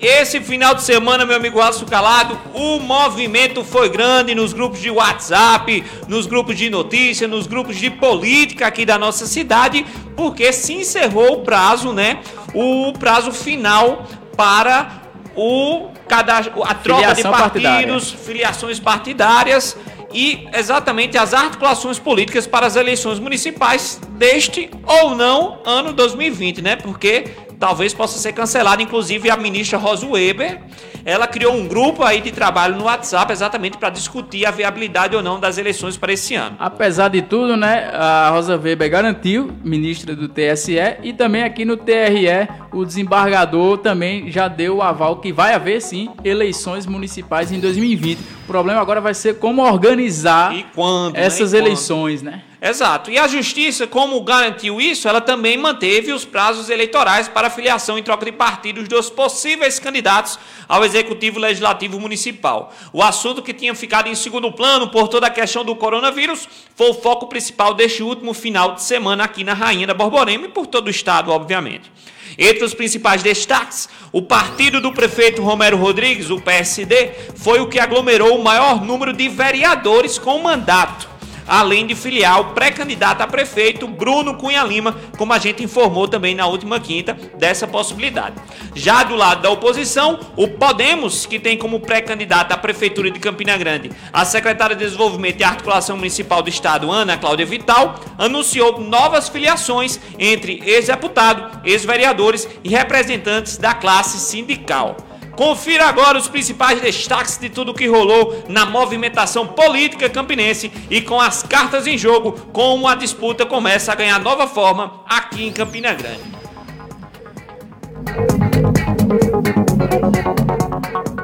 esse final de semana, meu amigo Alisson Calado, o movimento foi grande nos grupos de WhatsApp, nos grupos de notícia, nos grupos de política aqui da nossa cidade, porque se encerrou o prazo, né? O prazo final para o cadastro, a troca Filiação de partidos, partidária. filiações partidárias e exatamente as articulações políticas para as eleições municipais deste ou não ano 2020, né? Porque talvez possa ser cancelado. Inclusive, a ministra Rosa Weber, ela criou um grupo aí de trabalho no WhatsApp exatamente para discutir a viabilidade ou não das eleições para esse ano. Apesar de tudo, né, a Rosa Weber garantiu, ministra do TSE, e também aqui no TRE, o desembargador também já deu o aval que vai haver sim eleições municipais em 2020. O problema agora vai ser como organizar quando, essas né? eleições, né? Exato. E a justiça, como garantiu isso, ela também manteve os prazos eleitorais para filiação em troca de partidos dos possíveis candidatos ao Executivo Legislativo Municipal. O assunto que tinha ficado em segundo plano por toda a questão do coronavírus foi o foco principal deste último final de semana aqui na Rainha da Borborema e por todo o estado, obviamente. Entre os principais destaques, o partido do prefeito Romero Rodrigues, o PSD, foi o que aglomerou o maior número de vereadores com mandato além de filiar o pré-candidato a prefeito Bruno Cunha Lima, como a gente informou também na última quinta dessa possibilidade. Já do lado da oposição, o Podemos, que tem como pré-candidata à prefeitura de Campina Grande a secretária de Desenvolvimento e Articulação Municipal do Estado, Ana Cláudia Vital, anunciou novas filiações entre ex-deputado, ex-vereadores e representantes da classe sindical. Confira agora os principais destaques de tudo que rolou na movimentação política campinense e com as cartas em jogo, como a disputa começa a ganhar nova forma aqui em Campina Grande.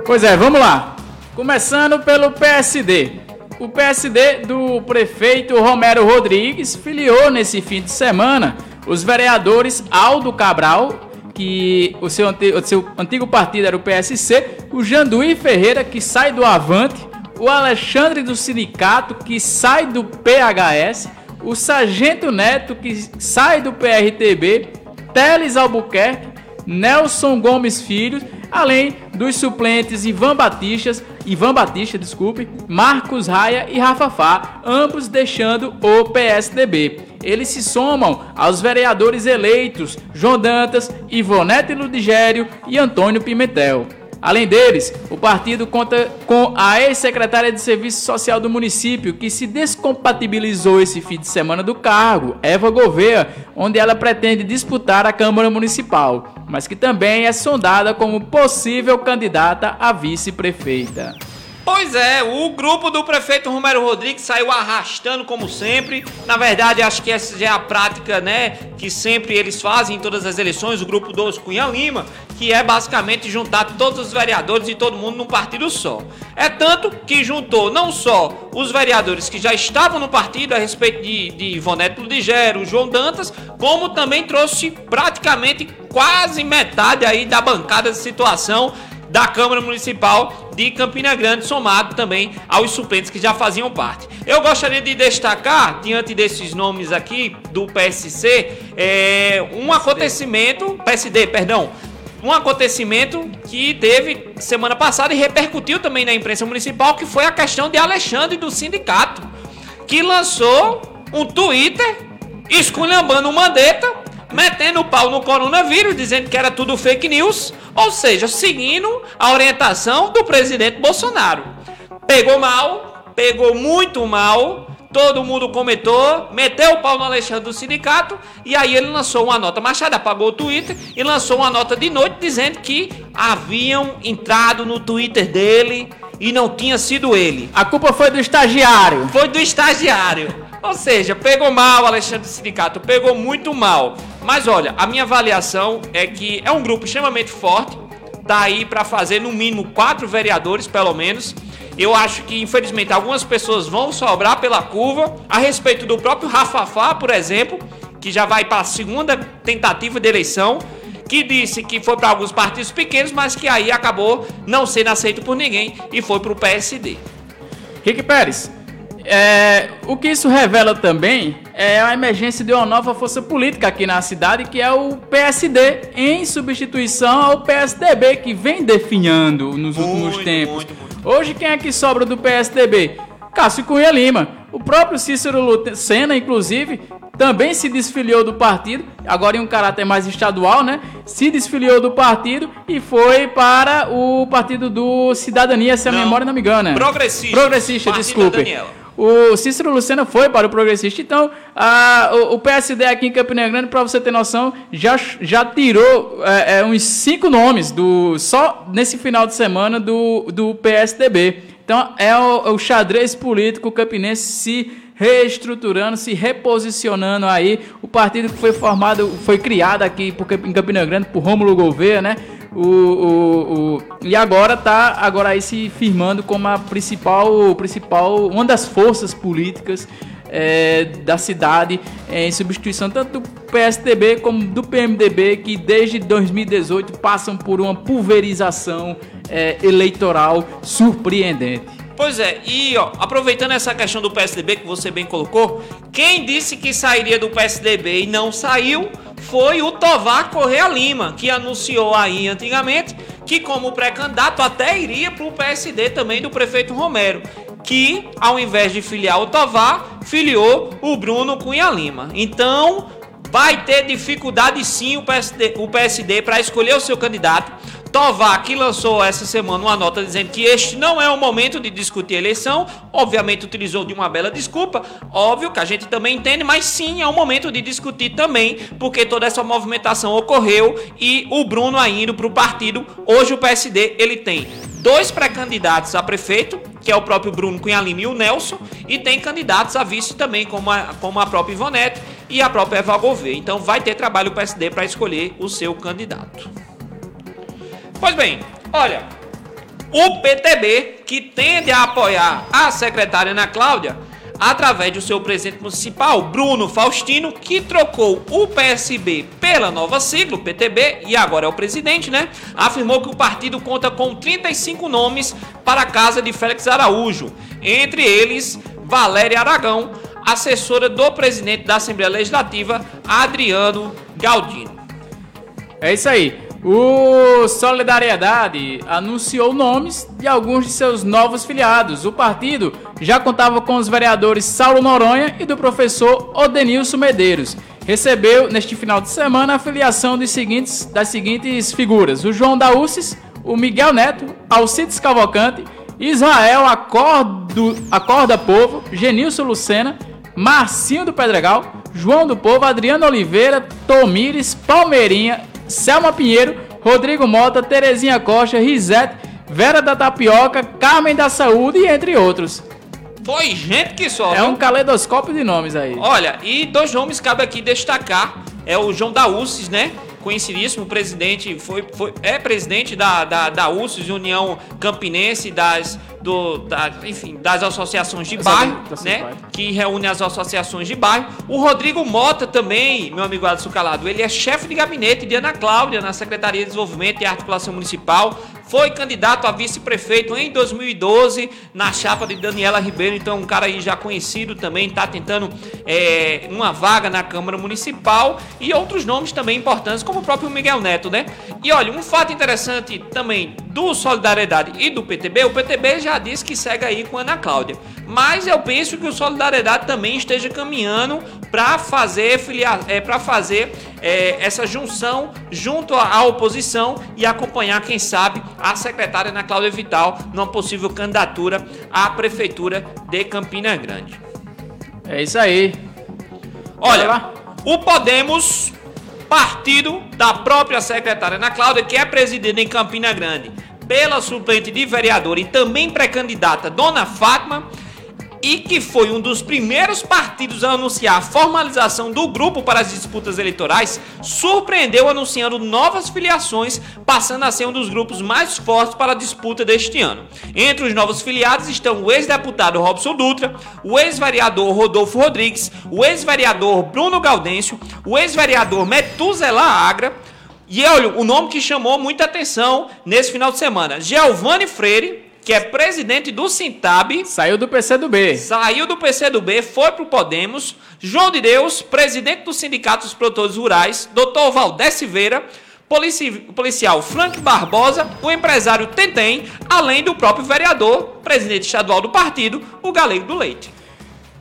Pois é, vamos lá. Começando pelo PSD. O PSD do prefeito Romero Rodrigues filiou nesse fim de semana os vereadores Aldo Cabral que o seu, o seu antigo partido era o PSC, o Janduí Ferreira, que sai do Avante, o Alexandre do Sindicato, que sai do PHS, o Sargento Neto, que sai do PRTB, Teles Albuquerque, Nelson Gomes Filho, além dos suplentes Ivan Batista, Ivan Batista, desculpe, Marcos Raia e Rafa Fá, ambos deixando o PSDB eles se somam aos vereadores eleitos João Dantas, Ivonete Ludigério e Antônio Pimentel. Além deles, o partido conta com a ex-secretária de Serviço Social do município, que se descompatibilizou esse fim de semana do cargo, Eva Gouveia, onde ela pretende disputar a Câmara Municipal, mas que também é sondada como possível candidata a vice-prefeita. Pois é, o grupo do prefeito Romero Rodrigues saiu arrastando como sempre. Na verdade, acho que essa é a prática, né, que sempre eles fazem em todas as eleições, o grupo dos Cunha Lima, que é basicamente juntar todos os vereadores e todo mundo num partido só. É tanto que juntou não só os vereadores que já estavam no partido a respeito de, de Ivonete Ludigero, João Dantas, como também trouxe praticamente quase metade aí da bancada de situação da Câmara Municipal de Campina Grande, somado também aos suplentes que já faziam parte. Eu gostaria de destacar, diante desses nomes aqui do PSC, é, um acontecimento, PSD, perdão, um acontecimento que teve semana passada e repercutiu também na imprensa municipal, que foi a questão de Alexandre do sindicato, que lançou um Twitter esculhambando o Mandetta metendo o pau no coronavírus, dizendo que era tudo fake news, ou seja, seguindo a orientação do presidente Bolsonaro. Pegou mal, pegou muito mal, todo mundo comentou, meteu o pau no Alexandre do sindicato e aí ele lançou uma nota. Machado apagou o Twitter e lançou uma nota de noite dizendo que haviam entrado no Twitter dele e não tinha sido ele. A culpa foi do estagiário. Foi do estagiário. Ou seja, pegou mal Alexandre do Sindicato, pegou muito mal. Mas olha, a minha avaliação é que é um grupo extremamente forte, tá aí para fazer no mínimo quatro vereadores, pelo menos. Eu acho que, infelizmente, algumas pessoas vão sobrar pela curva. A respeito do próprio Rafafá, por exemplo, que já vai para a segunda tentativa de eleição, que disse que foi para alguns partidos pequenos, mas que aí acabou não sendo aceito por ninguém e foi para o PSD. Rick Pérez, é, o que isso revela também é a emergência de uma nova força política aqui na cidade, que é o PSD, em substituição ao PSDB, que vem definhando nos muito, últimos tempos. Muito, muito. Hoje, quem é que sobra do PSDB? Cássio Cunha Lima. O próprio Cícero Senna, inclusive, também se desfiliou do partido, agora em um caráter mais estadual, né? Se desfiliou do partido e foi para o partido do Cidadania, se a não, memória não me engana. Progressista. Progressista, desculpe. O Cícero Lucena foi para o Progressista. Então, a, o, o, PSD aqui em Campina Grande, para você ter noção, já, já tirou é, é, uns cinco nomes do só nesse final de semana do, do PSDB. Então é o, é o xadrez político campinense se reestruturando, se reposicionando aí. O partido que foi formado, foi criado aqui por, em Campina Grande por Rômulo Gouveia, né? O, o, o, e agora está agora aí se firmando como a principal, principal uma das forças políticas é, da cidade é, em substituição tanto do PSDB como do PMDB que desde 2018 passam por uma pulverização é, eleitoral surpreendente. Pois é, e ó, aproveitando essa questão do PSDB que você bem colocou, quem disse que sairia do PSDB e não saiu foi o Tovar Correa Lima, que anunciou aí antigamente que como pré-candidato até iria para o PSD também do prefeito Romero, que ao invés de filiar o Tovar, filiou o Bruno Cunha Lima. Então, vai ter dificuldade sim o PSD, o PSD para escolher o seu candidato. Tovar, que lançou essa semana uma nota dizendo que este não é o momento de discutir a eleição, obviamente utilizou de uma bela desculpa, óbvio que a gente também entende, mas sim é o momento de discutir também, porque toda essa movimentação ocorreu e o Bruno indo para o partido, hoje o PSD ele tem dois pré-candidatos a prefeito, que é o próprio Bruno Cunha Lima e o Nelson, e tem candidatos a vice também, como a, como a própria Ivonete e a própria Eva Gouveia. Então vai ter trabalho o PSD para escolher o seu candidato. Pois bem, olha, o PTB, que tende a apoiar a secretária Ana Cláudia, através do seu presidente municipal, Bruno Faustino, que trocou o PSB pela nova sigla, o PTB, e agora é o presidente, né? Afirmou que o partido conta com 35 nomes para a casa de Félix Araújo, entre eles Valéria Aragão, assessora do presidente da Assembleia Legislativa, Adriano Galdino. É isso aí. O Solidariedade anunciou nomes de alguns de seus novos filiados. O partido já contava com os vereadores Saulo Noronha e do professor Odenilson Medeiros. Recebeu neste final de semana a filiação dos seguintes, das seguintes figuras: o João Daúcis, o Miguel Neto, Alcides Cavalcante, Israel Acordo, Acorda Povo, Genilson Lucena, Marcinho do Pedregal, João do Povo, Adriano Oliveira, Tomires, Palmeirinha Selma Pinheiro, Rodrigo Mota, Terezinha Costa, Risete, Vera da Tapioca, Carmen da Saúde e entre outros. Foi gente que só. É um caleidoscópio de nomes aí. Olha, e dois nomes cabe aqui destacar. É o João da UCES, né? Conhecidíssimo presidente, foi, foi, é presidente da, da, da UCES, União Campinense das do, da, enfim, das associações de bairro, né? Que reúne as associações de bairro. O Rodrigo Mota também, meu amigo Alisson Calado, ele é chefe de gabinete de Ana Cláudia na Secretaria de Desenvolvimento e Articulação Municipal. Foi candidato a vice-prefeito em 2012 na chapa de Daniela Ribeiro, então um cara aí já conhecido também, está tentando é, uma vaga na Câmara Municipal e outros nomes também importantes, como o próprio Miguel Neto, né? E olha, um fato interessante também do Solidariedade e do PTB, o PTB já disse que segue aí com a Ana Cláudia. Mas eu penso que o Solidariedade também esteja caminhando para fazer, filiar, é, para fazer é, essa junção junto à oposição e acompanhar, quem sabe, a secretária Ana Cláudia Vital numa possível candidatura à Prefeitura de Campina Grande. É isso aí. Olha, o Podemos, partido da própria secretária Ana Cláudia, que é presidida em Campina Grande pela suplente de vereador e também pré-candidata Dona Fátima, e que foi um dos primeiros partidos a anunciar a formalização do grupo para as disputas eleitorais, surpreendeu anunciando novas filiações, passando a ser um dos grupos mais fortes para a disputa deste ano. Entre os novos filiados estão o ex-deputado Robson Dutra, o ex-vereador Rodolfo Rodrigues, o ex-vereador Bruno Gaudêncio, o ex-vereador Metuzela Agra, e olha, o nome que chamou muita atenção nesse final de semana: Giovanni Freire, que é presidente do Sintab. Saiu do PCdoB. Saiu do PCdoB, foi pro Podemos. João de Deus, presidente do Sindicato dos Produtores Rurais. Doutor Valdés Silveira, polici policial Frank Barbosa, o empresário Tentem, além do próprio vereador, presidente estadual do partido, o Galego do Leite.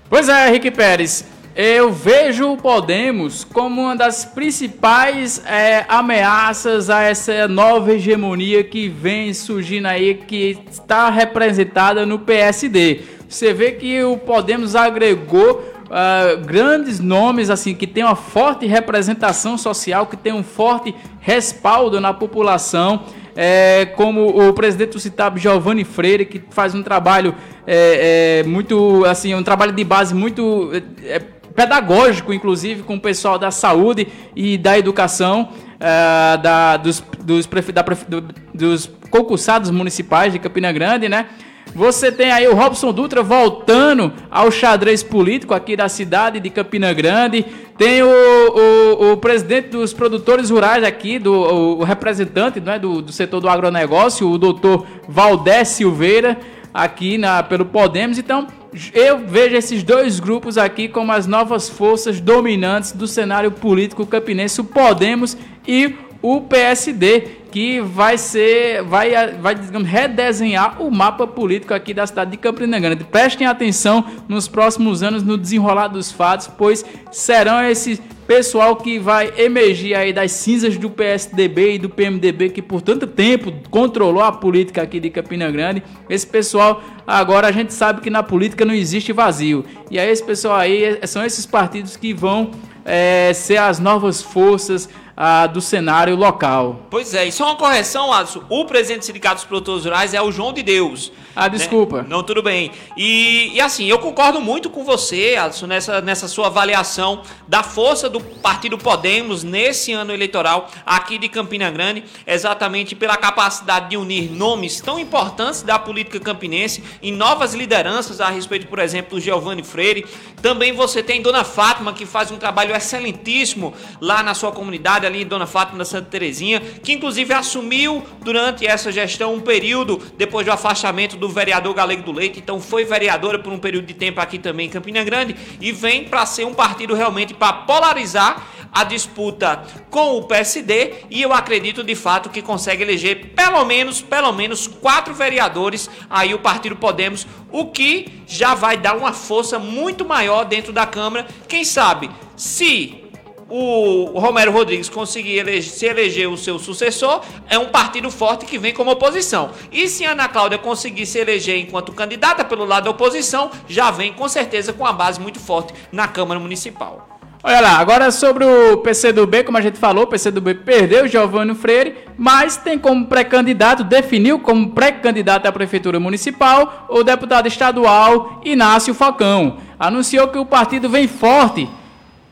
Pois é, Henrique Pérez. Eu vejo o Podemos como uma das principais é, ameaças a essa nova hegemonia que vem surgindo aí, que está representada no PSD. Você vê que o Podemos agregou uh, grandes nomes assim que tem uma forte representação social, que tem um forte respaldo na população. É, como o presidente do CITAB, Giovanni Freire, que faz um trabalho é, é, muito, assim, um trabalho de base muito é, pedagógico, inclusive, com o pessoal da saúde e da educação, uh, da, dos, dos, da, dos concursados municipais de Campina Grande, né? Você tem aí o Robson Dutra voltando ao xadrez político aqui da cidade de Campina Grande. Tem o, o, o presidente dos produtores rurais aqui, do, o, o representante né, do, do setor do agronegócio, o doutor Valdés Silveira, aqui na, pelo Podemos. Então, eu vejo esses dois grupos aqui como as novas forças dominantes do cenário político campinense, o Podemos e o PSD, que vai ser, vai, vai digamos, redesenhar o mapa político aqui da cidade de Campina Grande. Prestem atenção nos próximos anos no desenrolar dos fatos, pois serão esses pessoal que vai emergir aí das cinzas do PSDB e do PMDB que por tanto tempo controlou a política aqui de Campina Grande. Esse pessoal agora a gente sabe que na política não existe vazio. E aí esse pessoal aí são esses partidos que vão é, ser as novas forças ah, do cenário local. Pois é, e só uma correção, Alisson. O presidente do Sindicato dos Produtores Rurais é o João de Deus. Ah, desculpa. Né? Não, tudo bem. E, e, assim, eu concordo muito com você, Alisson, nessa, nessa sua avaliação da força do Partido Podemos nesse ano eleitoral aqui de Campina Grande, exatamente pela capacidade de unir nomes tão importantes da política campinense em novas lideranças a respeito, por exemplo, do Giovanni Freire. Também você tem Dona Fátima, que faz um trabalho excelentíssimo lá na sua comunidade ali, Dona Fátima Santa Terezinha, que inclusive assumiu durante essa gestão um período depois do afastamento do vereador Galego do Leite, então foi vereadora por um período de tempo aqui também em Campina Grande e vem para ser um partido realmente para polarizar a disputa com o PSD e eu acredito de fato que consegue eleger pelo menos, pelo menos quatro vereadores aí o Partido Podemos, o que já vai dar uma força muito maior dentro da Câmara. Quem sabe se o Romero Rodrigues conseguir eleger, se eleger o seu sucessor, é um partido forte que vem como oposição. E se Ana Cláudia conseguir se eleger enquanto candidata pelo lado da oposição, já vem com certeza com a base muito forte na Câmara Municipal. Olha lá, agora sobre o PCdoB, como a gente falou, o PCdoB perdeu Giovanni Freire, mas tem como pré-candidato, definiu como pré-candidato à Prefeitura Municipal o deputado estadual Inácio Falcão. Anunciou que o partido vem forte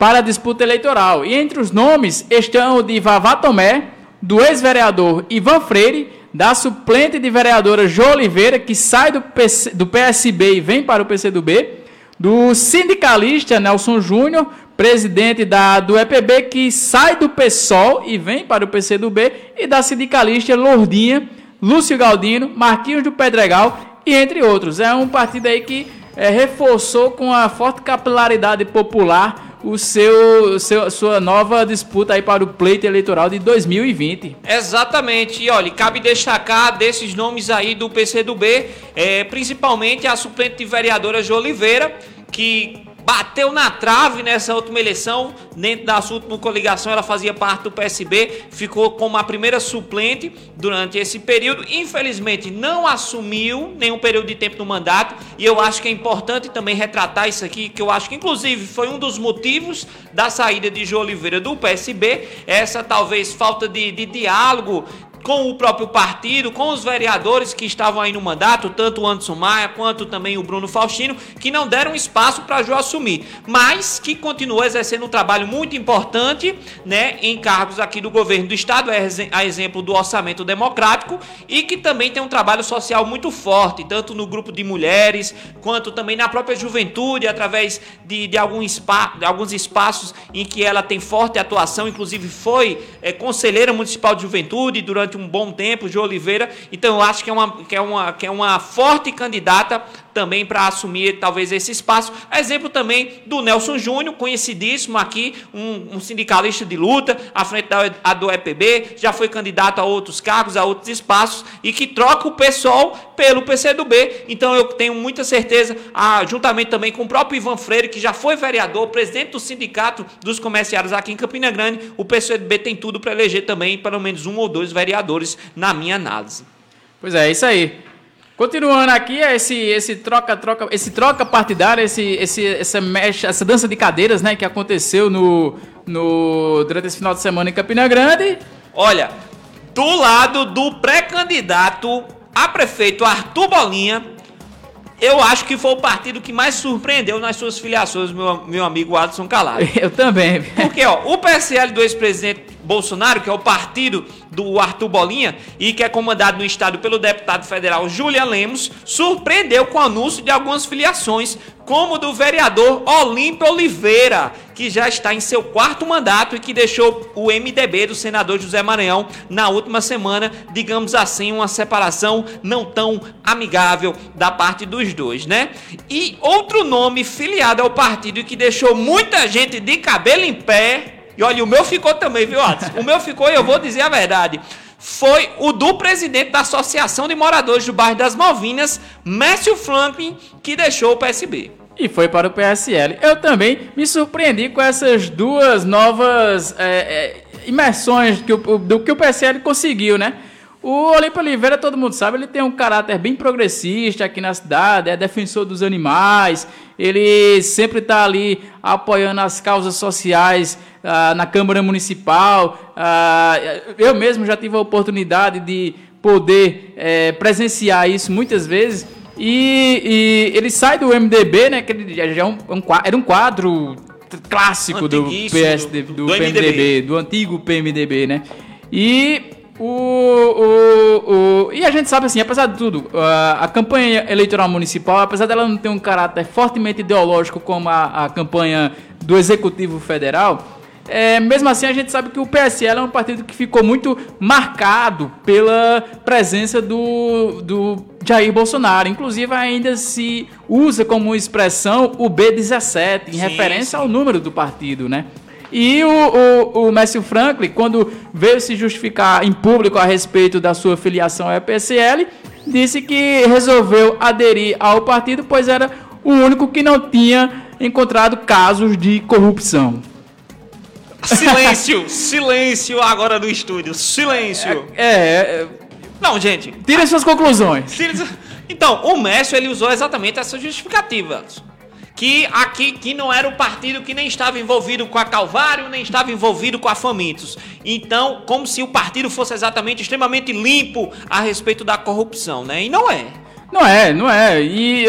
para a disputa eleitoral. E entre os nomes estão o de Vavá Tomé, do ex-vereador Ivan Freire, da suplente de vereadora Jo Oliveira, que sai do, PC, do PSB e vem para o PCdoB, do sindicalista Nelson Júnior, presidente da, do EPB, que sai do PSOL e vem para o PCdoB, e da sindicalista Lourdinha, Lúcio Galdino, Marquinhos do Pedregal, e entre outros. É um partido aí que é, reforçou com a forte capilaridade popular o seu, seu, sua nova disputa aí para o pleito eleitoral de 2020. Exatamente. E olha, cabe destacar desses nomes aí do PCdoB, é, principalmente a suplente de vereadora de Oliveira, que bateu na trave nessa última eleição, dentro da sua última coligação, ela fazia parte do PSB, ficou como a primeira suplente durante esse período. Infelizmente, não assumiu nenhum período de tempo no mandato, e eu acho que é importante também retratar isso aqui, que eu acho que inclusive foi um dos motivos da saída de João Oliveira do PSB, essa talvez falta de, de diálogo com o próprio partido, com os vereadores que estavam aí no mandato, tanto o Anderson Maia quanto também o Bruno Faustino, que não deram espaço para João assumir, mas que continuou exercendo um trabalho muito importante, né, em cargos aqui do governo do estado, é a exemplo do orçamento democrático, e que também tem um trabalho social muito forte, tanto no grupo de mulheres, quanto também na própria juventude, através de, de, algum spa, de alguns espaços em que ela tem forte atuação, inclusive foi é, conselheira municipal de juventude durante durante um bom tempo, de Oliveira. Então eu acho que é uma, que é uma, que é uma forte candidata também para assumir talvez esse espaço. Exemplo também do Nelson Júnior, conhecidíssimo aqui, um, um, sindicalista de luta, à frente da, do EPB, já foi candidato a outros cargos, a outros espaços, e que troca o pessoal pelo PCdoB. Então eu tenho muita certeza, ah, juntamente também com o próprio Ivan Freire, que já foi vereador, presidente do Sindicato dos Comerciários aqui em Campina Grande, o PCdoB tem tudo para eleger também pelo menos um ou dois vereadores, na minha análise. Pois é, é isso aí. Continuando aqui, esse esse troca troca esse troca partidário, esse, esse essa mecha, essa dança de cadeiras, né, que aconteceu no, no durante esse final de semana em Campina Grande. Olha, do lado do pré-candidato a prefeito Arthur Bolinha, eu acho que foi o partido que mais surpreendeu nas suas filiações, meu, meu amigo Adson Calado. Eu também. Porque, ó, o PSL do ex-presidente Bolsonaro, que é o partido do Arthur Bolinha e que é comandado no estado pelo deputado federal Julian Lemos, surpreendeu com o anúncio de algumas filiações, como do vereador Olímpio Oliveira, que já está em seu quarto mandato e que deixou o MDB do senador José Maranhão na última semana, digamos assim, uma separação não tão amigável da parte dos dois, né? E outro nome filiado ao partido e que deixou muita gente de cabelo em pé e olha, o meu ficou também, viu, Adson? O meu ficou e eu vou dizer a verdade. Foi o do presidente da Associação de Moradores do Bairro das Malvinas, Mércio Franklin, que deixou o PSB. E foi para o PSL. Eu também me surpreendi com essas duas novas é, é, imersões que o, do que o PSL conseguiu, né? O Olímpio Oliveira, todo mundo sabe, ele tem um caráter bem progressista aqui na cidade, é defensor dos animais, ele sempre está ali apoiando as causas sociais ah, na Câmara Municipal. Ah, eu mesmo já tive a oportunidade de poder é, presenciar isso muitas vezes. E, e, ele sai do MDB, né? Que ele já é um, um, era um quadro clássico do PSD, do, do, do PMDB, MDB. do antigo PMDB, né? E o, o, o, e a gente sabe assim, apesar de tudo, a, a, campanha eleitoral municipal, apesar dela não ter um caráter fortemente ideológico como a, a campanha do Executivo Federal, é, mesmo assim a gente sabe que o PSL é um partido que ficou muito marcado pela presença do, do Jair Bolsonaro. Inclusive ainda se usa como expressão o B17, em sim, referência sim. ao número do partido, né? E o, o, o Messi Franklin, quando veio se justificar em público a respeito da sua filiação ao PSL, disse que resolveu aderir ao partido, pois era o único que não tinha encontrado casos de corrupção. Silêncio, silêncio agora no estúdio, silêncio. É, é, é não, gente. Tire suas conclusões. Então, o Messi ele usou exatamente essa justificativa que aqui que não era o partido que nem estava envolvido com a Calvário, nem estava envolvido com a Famintos. Então, como se o partido fosse exatamente extremamente limpo a respeito da corrupção, né? E não é. Não é, não é. E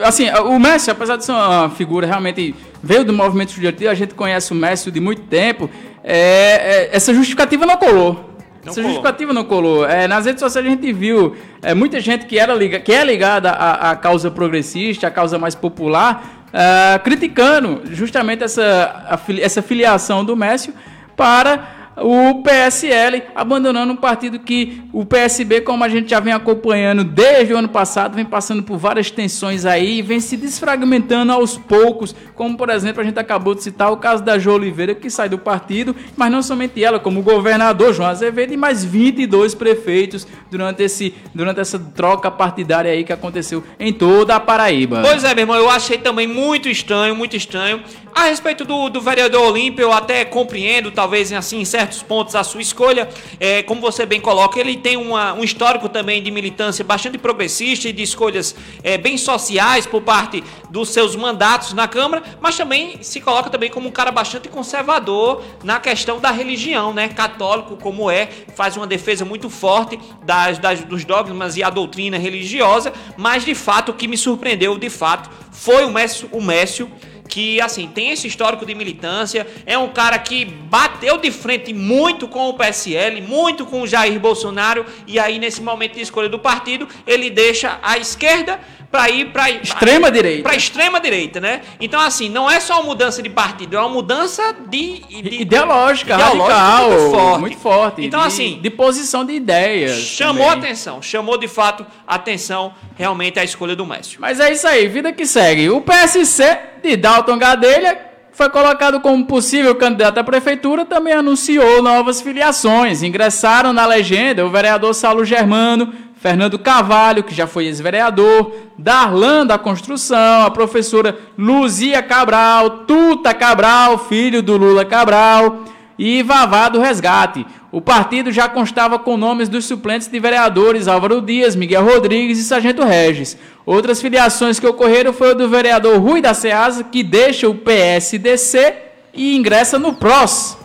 assim, o Messi, apesar de ser uma figura realmente veio do movimento estudantil, a gente conhece o Messi de muito tempo, é, é, essa justificativa não colou. Não Essa justificativa não colou. É, nas redes sociais a gente viu é, muita gente que, era liga, que é ligada à, à causa progressista, à causa mais popular, é, criticando justamente essa, a, essa filiação do Messi para o PSL abandonando um partido que o PSB, como a gente já vem acompanhando desde o ano passado, vem passando por várias tensões aí e vem se desfragmentando aos poucos, como por exemplo a gente acabou de citar o caso da Jo Oliveira, que sai do partido, mas não somente ela, como o governador João Azevedo e mais 22 prefeitos durante, esse, durante essa troca partidária aí que aconteceu em toda a Paraíba. Pois é, meu irmão, eu achei também muito estranho, muito estranho. A respeito do, do vereador Olímpio, eu até compreendo, talvez assim, em certos pontos, a sua escolha. É, como você bem coloca, ele tem uma, um histórico também de militância bastante progressista e de escolhas é, bem sociais por parte dos seus mandatos na Câmara, mas também se coloca também como um cara bastante conservador na questão da religião, né? Católico como é, faz uma defesa muito forte das, das, dos dogmas e a doutrina religiosa, mas de fato o que me surpreendeu, de fato, foi o o Mécio que assim tem esse histórico de militância, é um cara que bateu de frente muito com o PSL, muito com o Jair Bolsonaro e aí nesse momento de escolha do partido ele deixa a esquerda para ir para extrema direita. Para extrema direita, né? Então assim, não é só uma mudança de partido, é uma mudança de, de ideológica, ideológica radical, muito forte. Muito forte então de, assim, de posição de ideias. Chamou também. atenção, chamou de fato atenção realmente a escolha do Messi. Mas é isso aí, vida que segue. O PSC de Dalton Gadelha foi colocado como possível candidato à prefeitura, também anunciou novas filiações. Ingressaram na legenda o vereador Saulo Germano, Fernando Cavalho, que já foi ex-vereador, Darlan da Construção, a professora Luzia Cabral, Tuta Cabral, filho do Lula Cabral, e Vavá do Resgate. O partido já constava com nomes dos suplentes de vereadores Álvaro Dias, Miguel Rodrigues e Sargento Regis. Outras filiações que ocorreram foi o do vereador Rui da Ceasa, que deixa o PSDC e ingressa no PROS.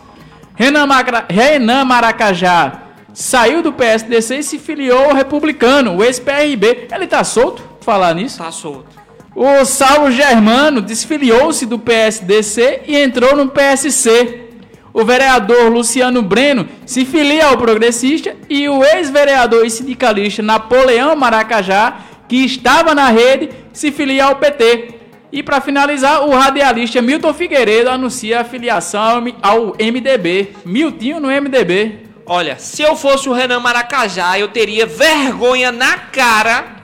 Renan, Renan Maracajá saiu do PSDC e se filiou ao republicano, o ex-PRB. Ele tá solto? Falar nisso? Tá solto. O Saulo Germano desfiliou-se do PSDC e entrou no PSC. O vereador Luciano Breno se filia ao progressista e o ex-vereador e sindicalista Napoleão Maracajá, que estava na rede, se filia ao PT. E para finalizar, o radialista Milton Figueiredo anuncia a filiação ao MDB. Miltinho no MDB. Olha, se eu fosse o Renan Maracajá, eu teria vergonha na cara,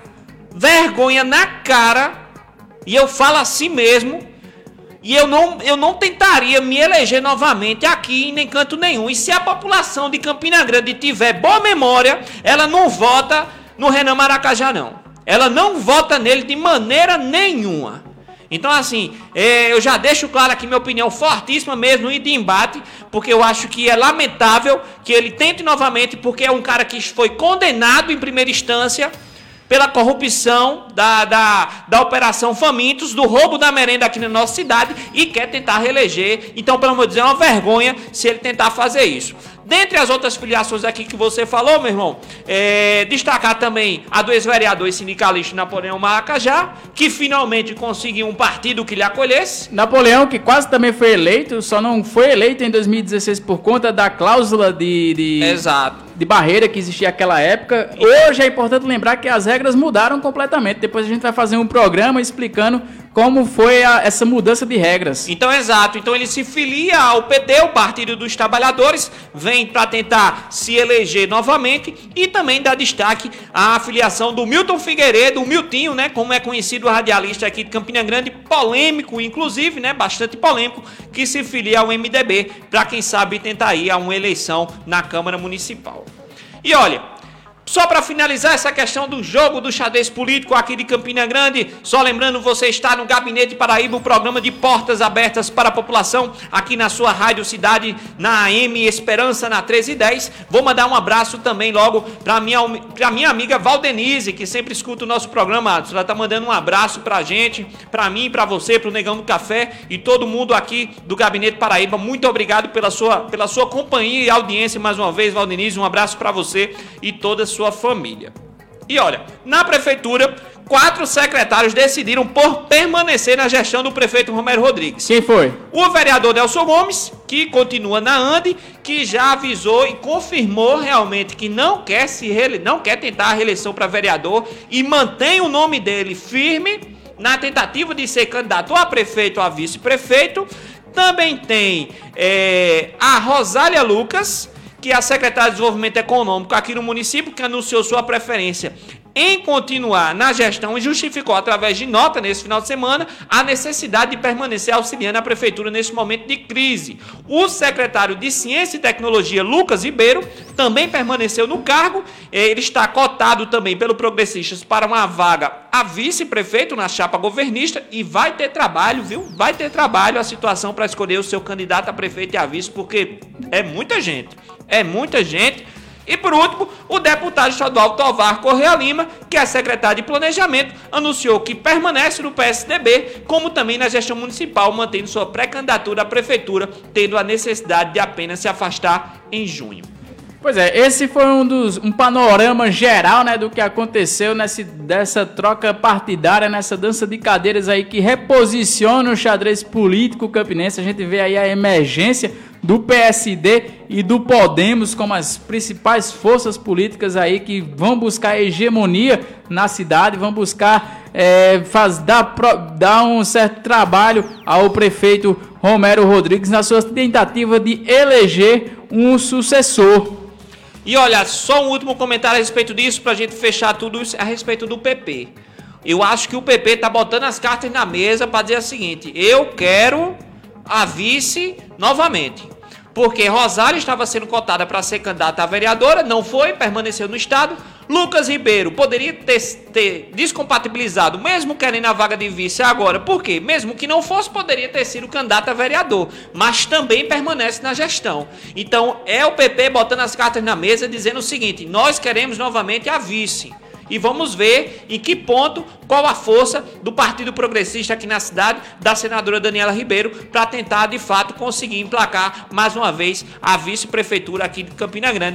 vergonha na cara, e eu falo assim mesmo, e eu não, eu não tentaria me eleger novamente aqui em canto nenhum. E se a população de Campina Grande tiver boa memória, ela não vota no Renan Maracajá, não. Ela não vota nele de maneira nenhuma. Então, assim, é, eu já deixo claro aqui minha opinião fortíssima mesmo e de embate, porque eu acho que é lamentável que ele tente novamente, porque é um cara que foi condenado em primeira instância pela corrupção da, da, da Operação Famintos, do roubo da merenda aqui na nossa cidade e quer tentar reeleger. Então, pelo amor de Deus, é uma vergonha se ele tentar fazer isso. Dentre as outras filiações aqui que você falou, meu irmão, é, destacar também a do ex-vereador e sindicalista Napoleão Maracajá, que finalmente conseguiu um partido que lhe acolhesse. Napoleão, que quase também foi eleito, só não foi eleito em 2016 por conta da cláusula de, de, Exato. de barreira que existia naquela época. Hoje é importante lembrar que as regras mudaram completamente. Depois a gente vai fazer um programa explicando como foi a, essa mudança de regras. Então, exato. Então ele se filia ao PT, o Partido dos Trabalhadores, vem para tentar se eleger novamente e também dá destaque à filiação do Milton Figueiredo, o Miltinho, né, como é conhecido o radialista aqui de Campina Grande, polêmico inclusive, né, bastante polêmico, que se filia ao MDB para quem sabe tentar ir a uma eleição na Câmara Municipal. E olha, só para finalizar essa questão do jogo do xadrez político aqui de Campina Grande, só lembrando, você está no Gabinete Paraíba, o programa de portas abertas para a população, aqui na sua Rádio Cidade, na AM Esperança, na 1310. Vou mandar um abraço também logo para minha, minha amiga Valdenise, que sempre escuta o nosso programa. Ela está mandando um abraço para a gente, para mim, para você, para o Negão do Café e todo mundo aqui do Gabinete Paraíba. Muito obrigado pela sua, pela sua companhia e audiência mais uma vez, Valdenise. Um abraço para você e todas sua família. E olha, na prefeitura, quatro secretários decidiram por permanecer na gestão do prefeito Romero Rodrigues. Quem foi? O vereador Nelson Gomes, que continua na ANDE, que já avisou e confirmou realmente que não quer se reele... não quer tentar a reeleição para vereador e mantém o nome dele firme na tentativa de ser candidato a prefeito ou a vice-prefeito. Também tem é, a Rosália Lucas, que a secretária de Desenvolvimento Econômico aqui no município, que anunciou sua preferência em continuar na gestão e justificou através de nota nesse final de semana a necessidade de permanecer auxiliando a prefeitura nesse momento de crise. O secretário de Ciência e Tecnologia, Lucas Ribeiro, também permaneceu no cargo. Ele está cotado também pelo Progressistas para uma vaga a vice-prefeito na chapa governista e vai ter trabalho, viu? Vai ter trabalho a situação para escolher o seu candidato a prefeito e a vice, porque é muita gente. É muita gente. E por último, o deputado estadual Tovar Correa Lima, que é secretário de Planejamento, anunciou que permanece no PSDB, como também na gestão municipal, mantendo sua pré-candidatura à prefeitura, tendo a necessidade de apenas se afastar em junho. Pois é, esse foi um dos um panorama geral, né, do que aconteceu nessa dessa troca partidária, nessa dança de cadeiras aí que reposiciona o xadrez político campinense. A gente vê aí a emergência do PSD e do Podemos como as principais forças políticas aí que vão buscar hegemonia na cidade, vão buscar é, faz, dar, dar um certo trabalho ao prefeito Romero Rodrigues na sua tentativa de eleger um sucessor. E olha, só um último comentário a respeito disso, para a gente fechar tudo isso, a respeito do PP. Eu acho que o PP tá botando as cartas na mesa para dizer o seguinte: eu quero a vice novamente. Porque Rosário estava sendo cotada para ser candidata a vereadora, não foi, permaneceu no estado. Lucas Ribeiro poderia ter, ter, descompatibilizado, mesmo querendo a vaga de vice agora. Por quê? Mesmo que não fosse, poderia ter sido candidato a vereador, mas também permanece na gestão. Então é o PP botando as cartas na mesa, dizendo o seguinte: nós queremos novamente a vice. E vamos ver em que ponto, qual a força do Partido Progressista aqui na cidade, da senadora Daniela Ribeiro, para tentar de fato conseguir emplacar mais uma vez a vice-prefeitura aqui de Campina Grande.